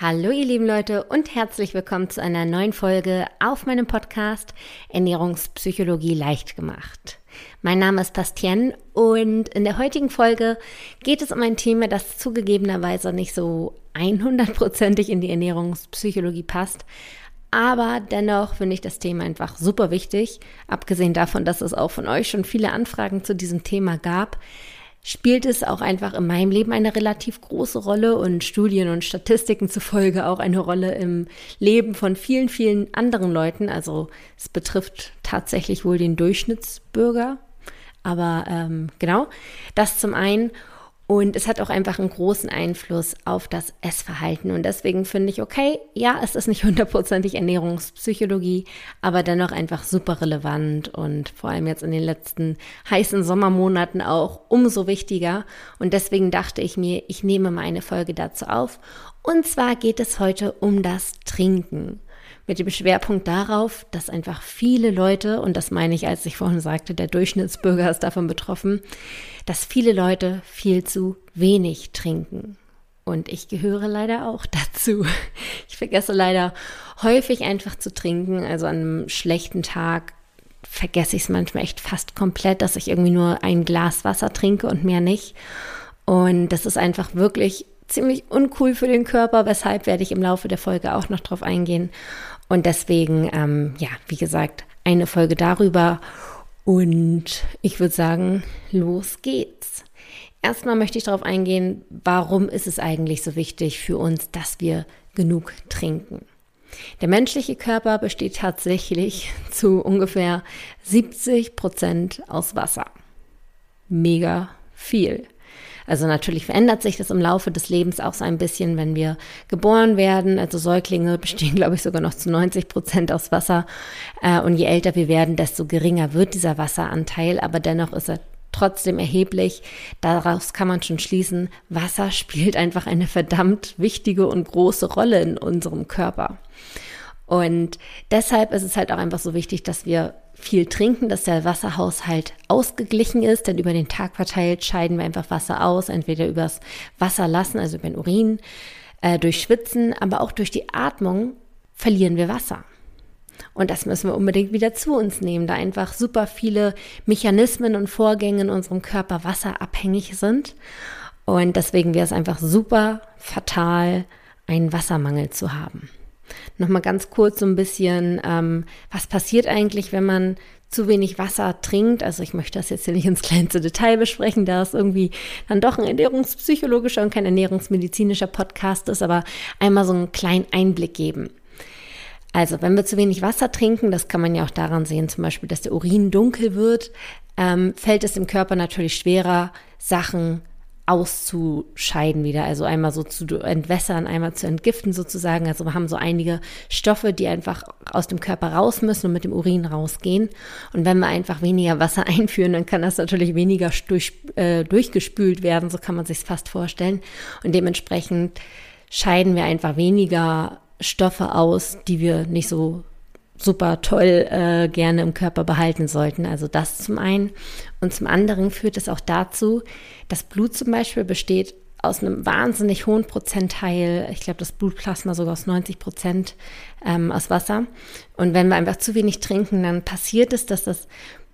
Hallo ihr lieben Leute und herzlich willkommen zu einer neuen Folge auf meinem Podcast Ernährungspsychologie leicht gemacht. Mein Name ist Bastien und in der heutigen Folge geht es um ein Thema, das zugegebenerweise nicht so 100%ig in die Ernährungspsychologie passt, aber dennoch finde ich das Thema einfach super wichtig, abgesehen davon, dass es auch von euch schon viele Anfragen zu diesem Thema gab spielt es auch einfach in meinem Leben eine relativ große Rolle und Studien und Statistiken zufolge auch eine Rolle im Leben von vielen, vielen anderen Leuten. Also es betrifft tatsächlich wohl den Durchschnittsbürger. Aber ähm, genau, das zum einen. Und es hat auch einfach einen großen Einfluss auf das Essverhalten. Und deswegen finde ich, okay, ja, es ist nicht hundertprozentig Ernährungspsychologie, aber dennoch einfach super relevant und vor allem jetzt in den letzten heißen Sommermonaten auch umso wichtiger. Und deswegen dachte ich mir, ich nehme meine Folge dazu auf. Und zwar geht es heute um das Trinken mit dem Schwerpunkt darauf, dass einfach viele Leute, und das meine ich, als ich vorhin sagte, der Durchschnittsbürger ist davon betroffen, dass viele Leute viel zu wenig trinken. Und ich gehöre leider auch dazu. Ich vergesse leider häufig einfach zu trinken. Also an einem schlechten Tag vergesse ich es manchmal echt fast komplett, dass ich irgendwie nur ein Glas Wasser trinke und mehr nicht. Und das ist einfach wirklich ziemlich uncool für den Körper, weshalb werde ich im Laufe der Folge auch noch drauf eingehen. Und deswegen, ähm, ja, wie gesagt, eine Folge darüber. Und ich würde sagen, los geht's. Erstmal möchte ich darauf eingehen, warum ist es eigentlich so wichtig für uns, dass wir genug trinken. Der menschliche Körper besteht tatsächlich zu ungefähr 70 Prozent aus Wasser. Mega viel. Also natürlich verändert sich das im Laufe des Lebens auch so ein bisschen, wenn wir geboren werden. Also Säuglinge bestehen, glaube ich, sogar noch zu 90 Prozent aus Wasser. Äh, und je älter wir werden, desto geringer wird dieser Wasseranteil. Aber dennoch ist er trotzdem erheblich. Daraus kann man schon schließen, Wasser spielt einfach eine verdammt wichtige und große Rolle in unserem Körper. Und deshalb ist es halt auch einfach so wichtig, dass wir viel trinken, dass der Wasserhaushalt ausgeglichen ist, denn über den Tag verteilt scheiden wir einfach Wasser aus, entweder übers Wasser lassen, also über den Urin, äh, durch Schwitzen, aber auch durch die Atmung verlieren wir Wasser. Und das müssen wir unbedingt wieder zu uns nehmen, da einfach super viele Mechanismen und Vorgänge in unserem Körper wasserabhängig sind. Und deswegen wäre es einfach super fatal, einen Wassermangel zu haben. Nochmal ganz kurz so ein bisschen, ähm, was passiert eigentlich, wenn man zu wenig Wasser trinkt. Also ich möchte das jetzt hier nicht ins kleinste Detail besprechen, da es irgendwie dann doch ein ernährungspsychologischer und kein ernährungsmedizinischer Podcast ist, aber einmal so einen kleinen Einblick geben. Also wenn wir zu wenig Wasser trinken, das kann man ja auch daran sehen, zum Beispiel, dass der Urin dunkel wird, ähm, fällt es dem Körper natürlich schwerer, Sachen auszuscheiden wieder, also einmal so zu entwässern, einmal zu entgiften sozusagen. Also wir haben so einige Stoffe, die einfach aus dem Körper raus müssen und mit dem Urin rausgehen. Und wenn wir einfach weniger Wasser einführen, dann kann das natürlich weniger durch, äh, durchgespült werden, so kann man sich fast vorstellen. Und dementsprechend scheiden wir einfach weniger Stoffe aus, die wir nicht so super toll äh, gerne im Körper behalten sollten. Also das zum einen. Und zum anderen führt es auch dazu, dass Blut zum Beispiel besteht aus einem wahnsinnig hohen Prozentteil, ich glaube das Blutplasma sogar aus 90 Prozent ähm, aus Wasser. Und wenn wir einfach zu wenig trinken, dann passiert es, dass das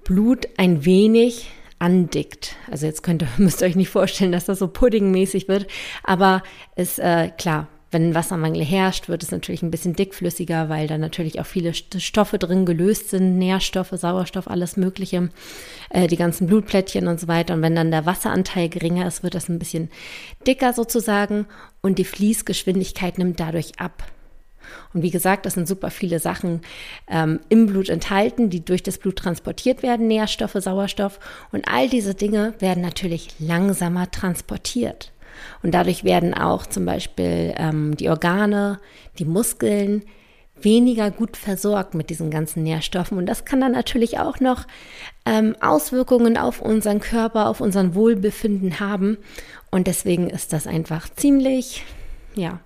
Blut ein wenig andickt. Also jetzt könnt ihr, müsst ihr euch nicht vorstellen, dass das so puddingmäßig wird, aber ist äh, klar, wenn Wassermangel herrscht, wird es natürlich ein bisschen dickflüssiger, weil da natürlich auch viele Stoffe drin gelöst sind, Nährstoffe, Sauerstoff, alles Mögliche, äh, die ganzen Blutplättchen und so weiter. Und wenn dann der Wasseranteil geringer ist, wird das ein bisschen dicker sozusagen und die Fließgeschwindigkeit nimmt dadurch ab. Und wie gesagt, das sind super viele Sachen ähm, im Blut enthalten, die durch das Blut transportiert werden, Nährstoffe, Sauerstoff. Und all diese Dinge werden natürlich langsamer transportiert. Und dadurch werden auch zum Beispiel ähm, die Organe, die Muskeln weniger gut versorgt mit diesen ganzen Nährstoffen. Und das kann dann natürlich auch noch ähm, Auswirkungen auf unseren Körper, auf unseren Wohlbefinden haben. Und deswegen ist das einfach ziemlich, ja,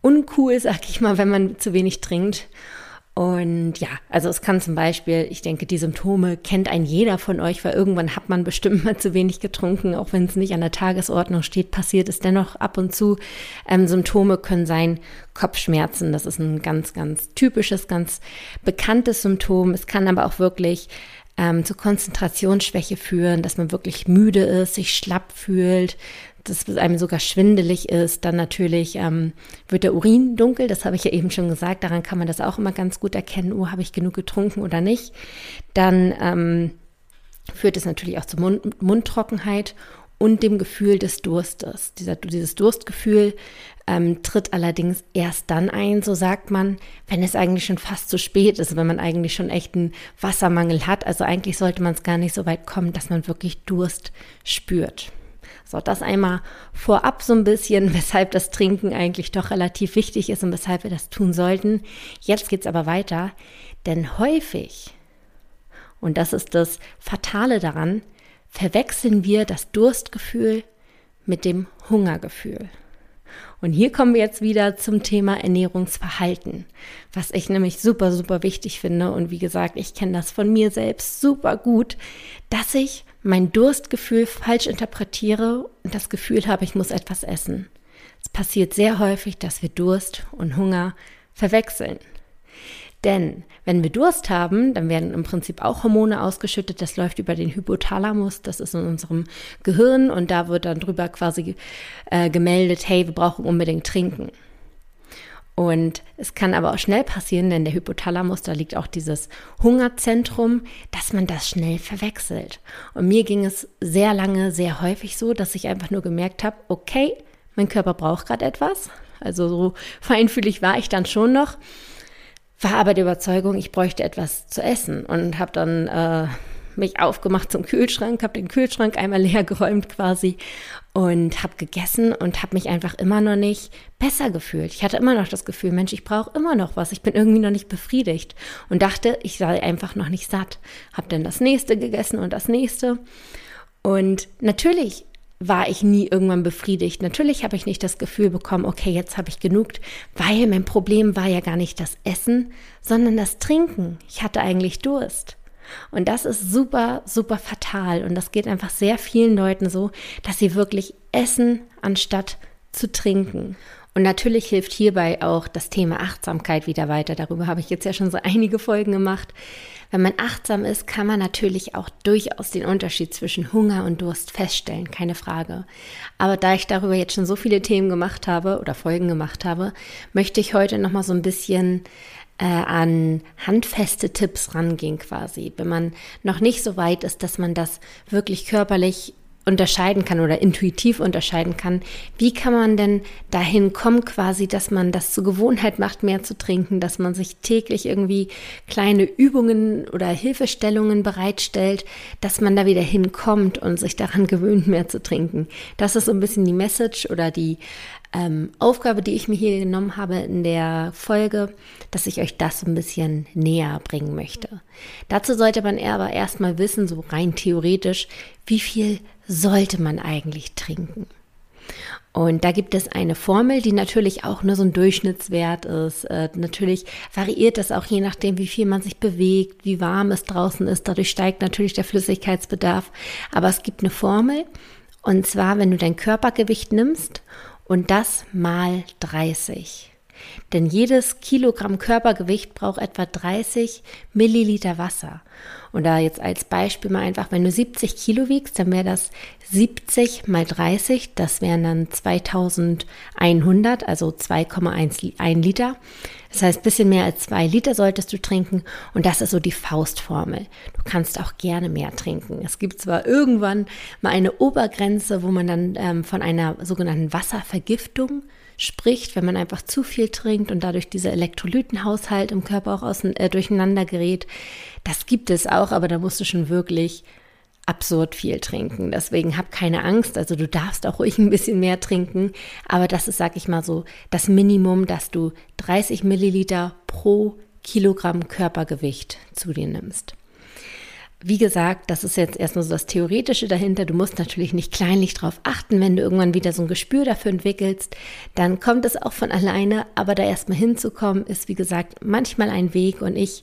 uncool, sag ich mal, wenn man zu wenig trinkt. Und ja, also es kann zum Beispiel, ich denke, die Symptome kennt ein jeder von euch, weil irgendwann hat man bestimmt mal zu wenig getrunken, auch wenn es nicht an der Tagesordnung steht, passiert es dennoch ab und zu. Ähm, Symptome können sein Kopfschmerzen, das ist ein ganz, ganz typisches, ganz bekanntes Symptom. Es kann aber auch wirklich ähm, zu Konzentrationsschwäche führen, dass man wirklich müde ist, sich schlapp fühlt, dass es einem sogar schwindelig ist. Dann natürlich ähm, wird der Urin dunkel, das habe ich ja eben schon gesagt. Daran kann man das auch immer ganz gut erkennen, oh, habe ich genug getrunken oder nicht. Dann ähm, führt es natürlich auch zur Mund Mundtrockenheit und dem Gefühl des Durstes. Dieser, dieses Durstgefühl ähm, tritt allerdings erst dann ein, so sagt man, wenn es eigentlich schon fast zu spät ist, wenn man eigentlich schon echt einen Wassermangel hat. Also eigentlich sollte man es gar nicht so weit kommen, dass man wirklich Durst spürt. So, das einmal vorab so ein bisschen, weshalb das Trinken eigentlich doch relativ wichtig ist und weshalb wir das tun sollten. Jetzt geht's aber weiter, denn häufig, und das ist das Fatale daran, verwechseln wir das Durstgefühl mit dem Hungergefühl. Und hier kommen wir jetzt wieder zum Thema Ernährungsverhalten, was ich nämlich super, super wichtig finde. Und wie gesagt, ich kenne das von mir selbst super gut, dass ich mein Durstgefühl falsch interpretiere und das Gefühl habe, ich muss etwas essen. Es passiert sehr häufig, dass wir Durst und Hunger verwechseln. Denn wenn wir Durst haben, dann werden im Prinzip auch Hormone ausgeschüttet. Das läuft über den Hypothalamus, das ist in unserem Gehirn und da wird dann drüber quasi äh, gemeldet, hey, wir brauchen unbedingt trinken. Und es kann aber auch schnell passieren, denn der Hypothalamus, da liegt auch dieses Hungerzentrum, dass man das schnell verwechselt. Und mir ging es sehr lange, sehr häufig so, dass ich einfach nur gemerkt habe, okay, mein Körper braucht gerade etwas. Also so feinfühlig war ich dann schon noch, war aber der Überzeugung, ich bräuchte etwas zu essen und habe dann äh, mich aufgemacht zum Kühlschrank, habe den Kühlschrank einmal leer geräumt quasi und habe gegessen und habe mich einfach immer noch nicht besser gefühlt. Ich hatte immer noch das Gefühl, Mensch, ich brauche immer noch was. Ich bin irgendwie noch nicht befriedigt und dachte, ich sei einfach noch nicht satt. Habe dann das nächste gegessen und das nächste. Und natürlich war ich nie irgendwann befriedigt. Natürlich habe ich nicht das Gefühl bekommen, okay, jetzt habe ich genug, weil mein Problem war ja gar nicht das Essen, sondern das Trinken. Ich hatte eigentlich Durst. Und das ist super, super fatal. Und das geht einfach sehr vielen Leuten so, dass sie wirklich essen, anstatt zu trinken. Und natürlich hilft hierbei auch das Thema Achtsamkeit wieder weiter. Darüber habe ich jetzt ja schon so einige Folgen gemacht. Wenn man achtsam ist, kann man natürlich auch durchaus den Unterschied zwischen Hunger und Durst feststellen, keine Frage. Aber da ich darüber jetzt schon so viele Themen gemacht habe oder Folgen gemacht habe, möchte ich heute noch mal so ein bisschen äh, an handfeste Tipps rangehen quasi, wenn man noch nicht so weit ist, dass man das wirklich körperlich unterscheiden kann oder intuitiv unterscheiden kann, wie kann man denn dahin kommen quasi, dass man das zur Gewohnheit macht, mehr zu trinken, dass man sich täglich irgendwie kleine Übungen oder Hilfestellungen bereitstellt, dass man da wieder hinkommt und sich daran gewöhnt, mehr zu trinken. Das ist so ein bisschen die Message oder die ähm, Aufgabe, die ich mir hier genommen habe in der Folge, dass ich euch das ein bisschen näher bringen möchte. Dazu sollte man aber erstmal wissen, so rein theoretisch, wie viel sollte man eigentlich trinken? Und da gibt es eine Formel, die natürlich auch nur so ein Durchschnittswert ist. Äh, natürlich variiert das auch je nachdem, wie viel man sich bewegt, wie warm es draußen ist. Dadurch steigt natürlich der Flüssigkeitsbedarf. Aber es gibt eine Formel. Und zwar, wenn du dein Körpergewicht nimmst und das mal 30. Denn jedes Kilogramm Körpergewicht braucht etwa 30 Milliliter Wasser. Und da jetzt als Beispiel mal einfach, wenn du 70 Kilo wiegst, dann wäre das 70 mal 30, das wären dann 2100, also 2,1 Liter. Das heißt, bisschen mehr als zwei Liter solltest du trinken und das ist so die Faustformel. Du kannst auch gerne mehr trinken. Es gibt zwar irgendwann mal eine Obergrenze, wo man dann ähm, von einer sogenannten Wasservergiftung spricht, wenn man einfach zu viel trinkt und dadurch dieser Elektrolytenhaushalt im Körper auch außen, äh, durcheinander gerät. Das gibt es auch, aber da musst du schon wirklich absurd viel trinken. Deswegen hab keine Angst. Also du darfst auch ruhig ein bisschen mehr trinken. Aber das ist, sag ich mal so, das Minimum, dass du 30 Milliliter pro Kilogramm Körpergewicht zu dir nimmst. Wie gesagt, das ist jetzt erstmal so das Theoretische dahinter. Du musst natürlich nicht kleinlich drauf achten, wenn du irgendwann wieder so ein Gespür dafür entwickelst, dann kommt es auch von alleine. Aber da erstmal hinzukommen, ist wie gesagt manchmal ein Weg und ich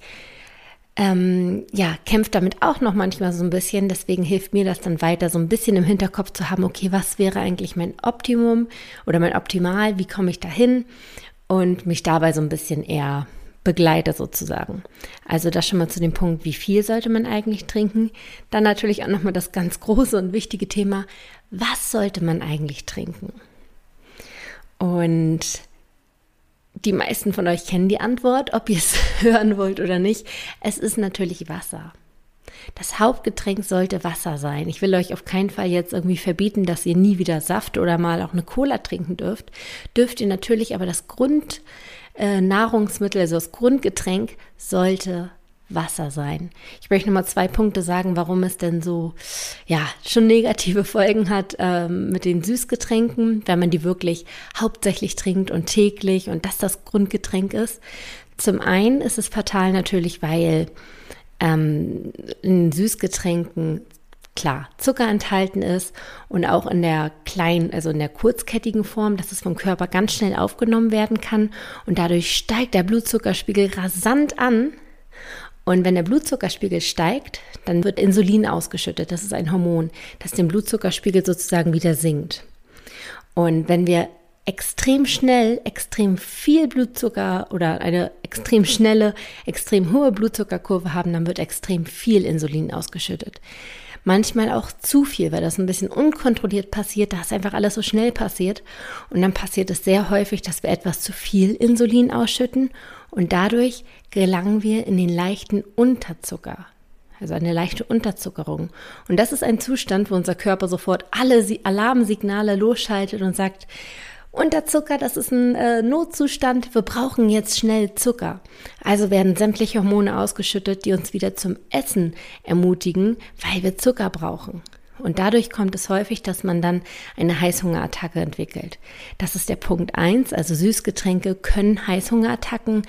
ähm, ja, kämpft damit auch noch manchmal so ein bisschen. Deswegen hilft mir das dann weiter, so ein bisschen im Hinterkopf zu haben, okay, was wäre eigentlich mein Optimum oder mein Optimal? Wie komme ich dahin? Und mich dabei so ein bisschen eher begleite sozusagen. Also das schon mal zu dem Punkt, wie viel sollte man eigentlich trinken? Dann natürlich auch nochmal das ganz große und wichtige Thema, was sollte man eigentlich trinken? Und die meisten von euch kennen die Antwort, ob ihr es hören wollt oder nicht. Es ist natürlich Wasser. Das Hauptgetränk sollte Wasser sein. Ich will euch auf keinen Fall jetzt irgendwie verbieten, dass ihr nie wieder Saft oder mal auch eine Cola trinken dürft. Dürft ihr natürlich, aber das Grundnahrungsmittel, äh, also das Grundgetränk sollte Wasser sein. Ich möchte nochmal zwei Punkte sagen, warum es denn so, ja, schon negative Folgen hat ähm, mit den Süßgetränken, wenn man die wirklich hauptsächlich trinkt und täglich und das das Grundgetränk ist. Zum einen ist es fatal natürlich, weil ähm, in Süßgetränken klar Zucker enthalten ist und auch in der kleinen, also in der kurzkettigen Form, dass es vom Körper ganz schnell aufgenommen werden kann und dadurch steigt der Blutzuckerspiegel rasant an und wenn der Blutzuckerspiegel steigt, dann wird Insulin ausgeschüttet. Das ist ein Hormon, das den Blutzuckerspiegel sozusagen wieder sinkt. Und wenn wir extrem schnell, extrem viel Blutzucker oder eine extrem schnelle, extrem hohe Blutzuckerkurve haben, dann wird extrem viel Insulin ausgeschüttet. Manchmal auch zu viel, weil das ein bisschen unkontrolliert passiert, da ist einfach alles so schnell passiert. Und dann passiert es sehr häufig, dass wir etwas zu viel Insulin ausschütten und dadurch gelangen wir in den leichten Unterzucker. Also eine leichte Unterzuckerung. Und das ist ein Zustand, wo unser Körper sofort alle Alarmsignale losschaltet und sagt, Unterzucker, das ist ein äh, Notzustand, wir brauchen jetzt schnell Zucker. Also werden sämtliche Hormone ausgeschüttet, die uns wieder zum Essen ermutigen, weil wir Zucker brauchen. Und dadurch kommt es häufig, dass man dann eine Heißhungerattacke entwickelt. Das ist der Punkt eins. Also Süßgetränke können Heißhungerattacken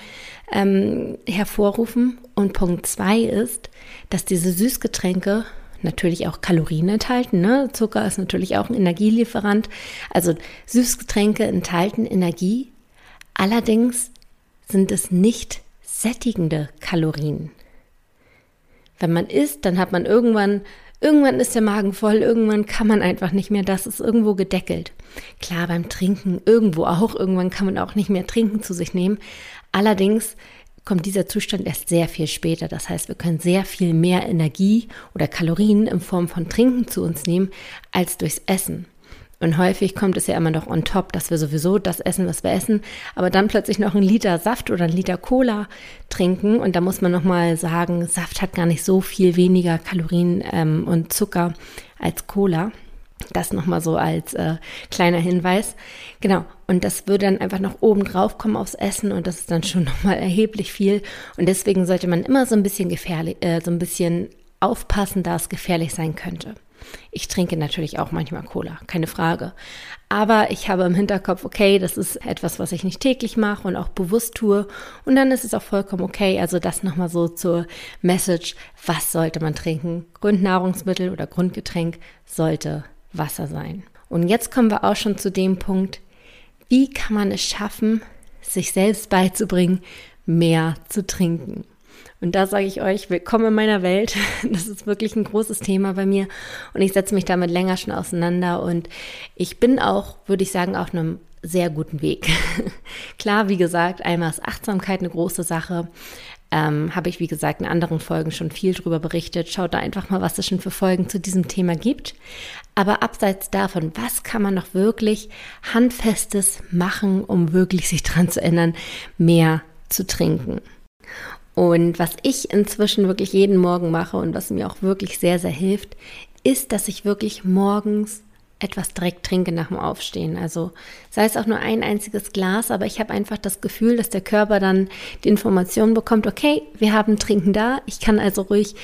ähm, hervorrufen. Und Punkt zwei ist, dass diese Süßgetränke natürlich auch Kalorien enthalten. Ne? Zucker ist natürlich auch ein Energielieferant. Also Süßgetränke enthalten Energie. Allerdings sind es nicht sättigende Kalorien. Wenn man isst, dann hat man irgendwann Irgendwann ist der Magen voll, irgendwann kann man einfach nicht mehr, das ist irgendwo gedeckelt. Klar, beim Trinken irgendwo auch, irgendwann kann man auch nicht mehr trinken zu sich nehmen. Allerdings kommt dieser Zustand erst sehr viel später. Das heißt, wir können sehr viel mehr Energie oder Kalorien in Form von Trinken zu uns nehmen als durchs Essen. Und häufig kommt es ja immer noch on top, dass wir sowieso das essen, was wir essen, aber dann plötzlich noch einen Liter Saft oder einen Liter Cola trinken. Und da muss man nochmal sagen, Saft hat gar nicht so viel weniger Kalorien ähm, und Zucker als Cola. Das nochmal so als äh, kleiner Hinweis. Genau. Und das würde dann einfach noch oben drauf kommen aufs Essen und das ist dann schon nochmal erheblich viel. Und deswegen sollte man immer so ein bisschen gefährlich, äh, so ein bisschen aufpassen, da es gefährlich sein könnte. Ich trinke natürlich auch manchmal Cola, keine Frage. Aber ich habe im Hinterkopf, okay, das ist etwas, was ich nicht täglich mache und auch bewusst tue. Und dann ist es auch vollkommen okay. Also das nochmal so zur Message, was sollte man trinken? Grundnahrungsmittel oder Grundgetränk sollte Wasser sein. Und jetzt kommen wir auch schon zu dem Punkt, wie kann man es schaffen, sich selbst beizubringen, mehr zu trinken? Und da sage ich euch, willkommen in meiner Welt. Das ist wirklich ein großes Thema bei mir und ich setze mich damit länger schon auseinander und ich bin auch, würde ich sagen, auf einem sehr guten Weg. Klar, wie gesagt, einmal ist Achtsamkeit eine große Sache. Ähm, Habe ich, wie gesagt, in anderen Folgen schon viel drüber berichtet. Schaut da einfach mal, was es schon für Folgen zu diesem Thema gibt. Aber abseits davon, was kann man noch wirklich Handfestes machen, um wirklich sich dran zu ändern, mehr zu trinken? Und was ich inzwischen wirklich jeden Morgen mache und was mir auch wirklich sehr, sehr hilft, ist, dass ich wirklich morgens etwas direkt trinke nach dem Aufstehen. Also sei es auch nur ein einziges Glas, aber ich habe einfach das Gefühl, dass der Körper dann die Information bekommt, okay, wir haben Trinken da. Ich kann also ruhig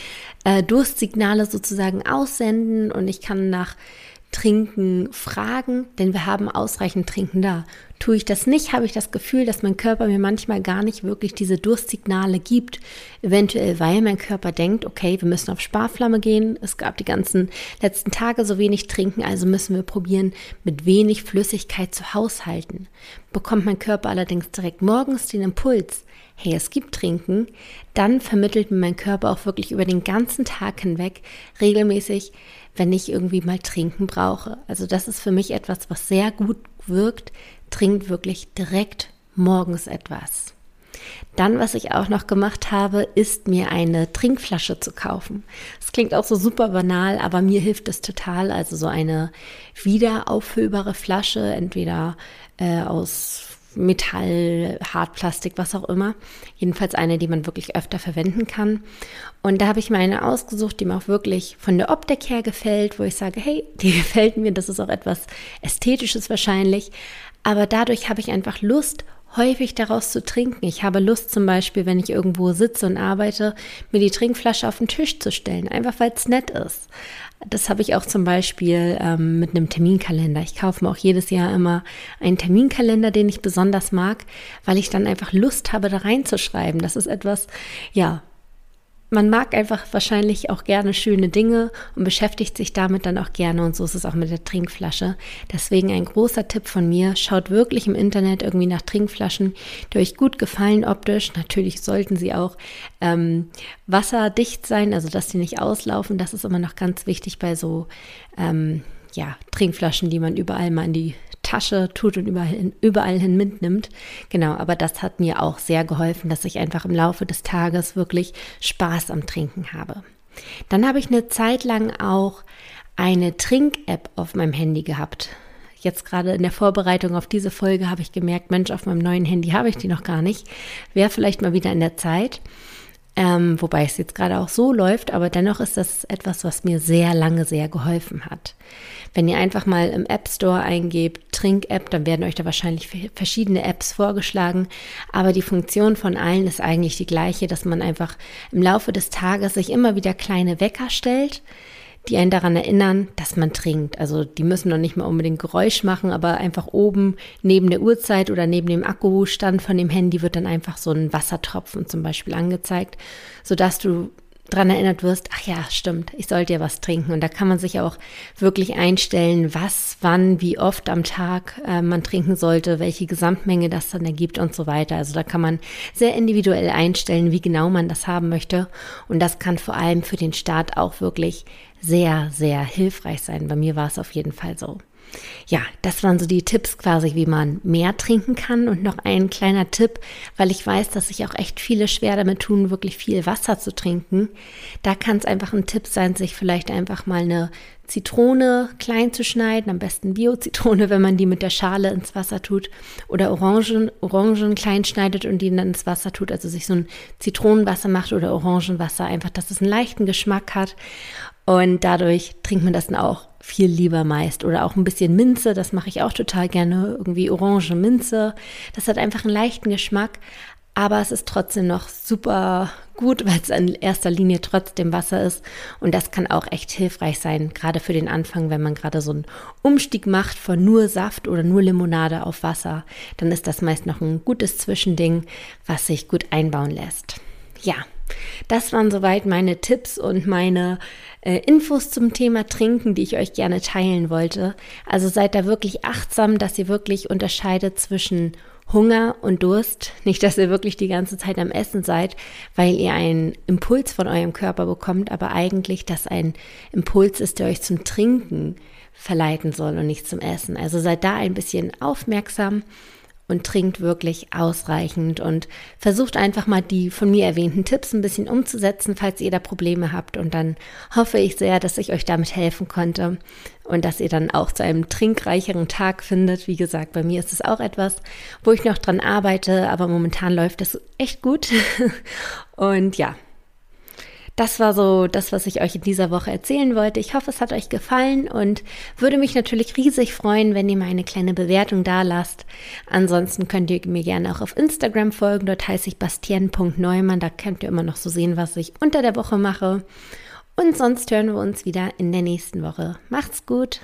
äh, Durstsignale sozusagen aussenden und ich kann nach Trinken fragen, denn wir haben ausreichend Trinken da. Tue ich das nicht, habe ich das Gefühl, dass mein Körper mir manchmal gar nicht wirklich diese Durstsignale gibt. Eventuell, weil mein Körper denkt, okay, wir müssen auf Sparflamme gehen. Es gab die ganzen letzten Tage so wenig Trinken, also müssen wir probieren, mit wenig Flüssigkeit zu haushalten. Bekommt mein Körper allerdings direkt morgens den Impuls, hey, es gibt Trinken, dann vermittelt mir mein Körper auch wirklich über den ganzen Tag hinweg regelmäßig, wenn ich irgendwie mal Trinken brauche. Also das ist für mich etwas, was sehr gut wirkt. Trinkt wirklich direkt morgens etwas. Dann, was ich auch noch gemacht habe, ist mir eine Trinkflasche zu kaufen. Das klingt auch so super banal, aber mir hilft es total. Also so eine wiederauffüllbare Flasche, entweder äh, aus Metall, Hartplastik, was auch immer. Jedenfalls eine, die man wirklich öfter verwenden kann. Und da habe ich mir eine ausgesucht, die mir auch wirklich von der Optik her gefällt, wo ich sage, hey, die gefällt mir, das ist auch etwas Ästhetisches wahrscheinlich. Aber dadurch habe ich einfach Lust, häufig daraus zu trinken. Ich habe Lust zum Beispiel, wenn ich irgendwo sitze und arbeite, mir die Trinkflasche auf den Tisch zu stellen, einfach weil es nett ist. Das habe ich auch zum Beispiel ähm, mit einem Terminkalender. Ich kaufe mir auch jedes Jahr immer einen Terminkalender, den ich besonders mag, weil ich dann einfach Lust habe, da reinzuschreiben. Das ist etwas, ja, man mag einfach wahrscheinlich auch gerne schöne Dinge und beschäftigt sich damit dann auch gerne und so ist es auch mit der Trinkflasche. Deswegen ein großer Tipp von mir, schaut wirklich im Internet irgendwie nach Trinkflaschen, die euch gut gefallen optisch. Natürlich sollten sie auch ähm, wasserdicht sein, also dass sie nicht auslaufen. Das ist immer noch ganz wichtig bei so ähm, ja, Trinkflaschen, die man überall mal in die Tasche tut und überall hin, überall hin mitnimmt. Genau, aber das hat mir auch sehr geholfen, dass ich einfach im Laufe des Tages wirklich Spaß am Trinken habe. Dann habe ich eine Zeit lang auch eine Trink-App auf meinem Handy gehabt. Jetzt gerade in der Vorbereitung auf diese Folge habe ich gemerkt, Mensch, auf meinem neuen Handy habe ich die noch gar nicht. Wäre vielleicht mal wieder in der Zeit. Ähm, wobei es jetzt gerade auch so läuft, aber dennoch ist das etwas, was mir sehr lange sehr geholfen hat. Wenn ihr einfach mal im App Store eingebt, Trink-App, dann werden euch da wahrscheinlich verschiedene Apps vorgeschlagen. Aber die Funktion von allen ist eigentlich die gleiche, dass man einfach im Laufe des Tages sich immer wieder kleine Wecker stellt, die einen daran erinnern, dass man trinkt. Also die müssen noch nicht mal unbedingt Geräusch machen, aber einfach oben neben der Uhrzeit oder neben dem Akkustand von dem Handy wird dann einfach so ein Wassertropfen zum Beispiel angezeigt, sodass du dran erinnert wirst, ach ja, stimmt, ich sollte ja was trinken. Und da kann man sich auch wirklich einstellen, was, wann, wie oft am Tag äh, man trinken sollte, welche Gesamtmenge das dann ergibt und so weiter. Also da kann man sehr individuell einstellen, wie genau man das haben möchte. Und das kann vor allem für den Start auch wirklich sehr, sehr hilfreich sein. Bei mir war es auf jeden Fall so. Ja, das waren so die Tipps quasi, wie man mehr trinken kann. Und noch ein kleiner Tipp, weil ich weiß, dass sich auch echt viele schwer damit tun, wirklich viel Wasser zu trinken. Da kann es einfach ein Tipp sein, sich vielleicht einfach mal eine Zitrone klein zu schneiden, am besten Bio-Zitrone, wenn man die mit der Schale ins Wasser tut, oder Orangen, Orangen klein schneidet und die dann ins Wasser tut, also sich so ein Zitronenwasser macht oder Orangenwasser, einfach, dass es einen leichten Geschmack hat und dadurch trinkt man das dann auch viel lieber meist. Oder auch ein bisschen Minze, das mache ich auch total gerne. Irgendwie Orange Minze. Das hat einfach einen leichten Geschmack, aber es ist trotzdem noch super gut, weil es in erster Linie trotzdem Wasser ist. Und das kann auch echt hilfreich sein, gerade für den Anfang, wenn man gerade so einen Umstieg macht von nur Saft oder nur Limonade auf Wasser. Dann ist das meist noch ein gutes Zwischending, was sich gut einbauen lässt. Ja, das waren soweit meine Tipps und meine äh, Infos zum Thema Trinken, die ich euch gerne teilen wollte. Also seid da wirklich achtsam, dass ihr wirklich unterscheidet zwischen Hunger und Durst. Nicht, dass ihr wirklich die ganze Zeit am Essen seid, weil ihr einen Impuls von eurem Körper bekommt, aber eigentlich, dass ein Impuls ist, der euch zum Trinken verleiten soll und nicht zum Essen. Also seid da ein bisschen aufmerksam und trinkt wirklich ausreichend und versucht einfach mal die von mir erwähnten Tipps ein bisschen umzusetzen, falls ihr da Probleme habt. Und dann hoffe ich sehr, dass ich euch damit helfen konnte und dass ihr dann auch zu einem trinkreicheren Tag findet. Wie gesagt, bei mir ist es auch etwas, wo ich noch dran arbeite, aber momentan läuft es echt gut. und ja, das war so das, was ich euch in dieser Woche erzählen wollte. Ich hoffe, es hat euch gefallen und würde mich natürlich riesig freuen, wenn ihr mir eine kleine Bewertung da lasst. Ansonsten könnt ihr mir gerne auch auf Instagram folgen. Dort heiße ich bastien.neumann. Da könnt ihr immer noch so sehen, was ich unter der Woche mache. Und sonst hören wir uns wieder in der nächsten Woche. Macht's gut!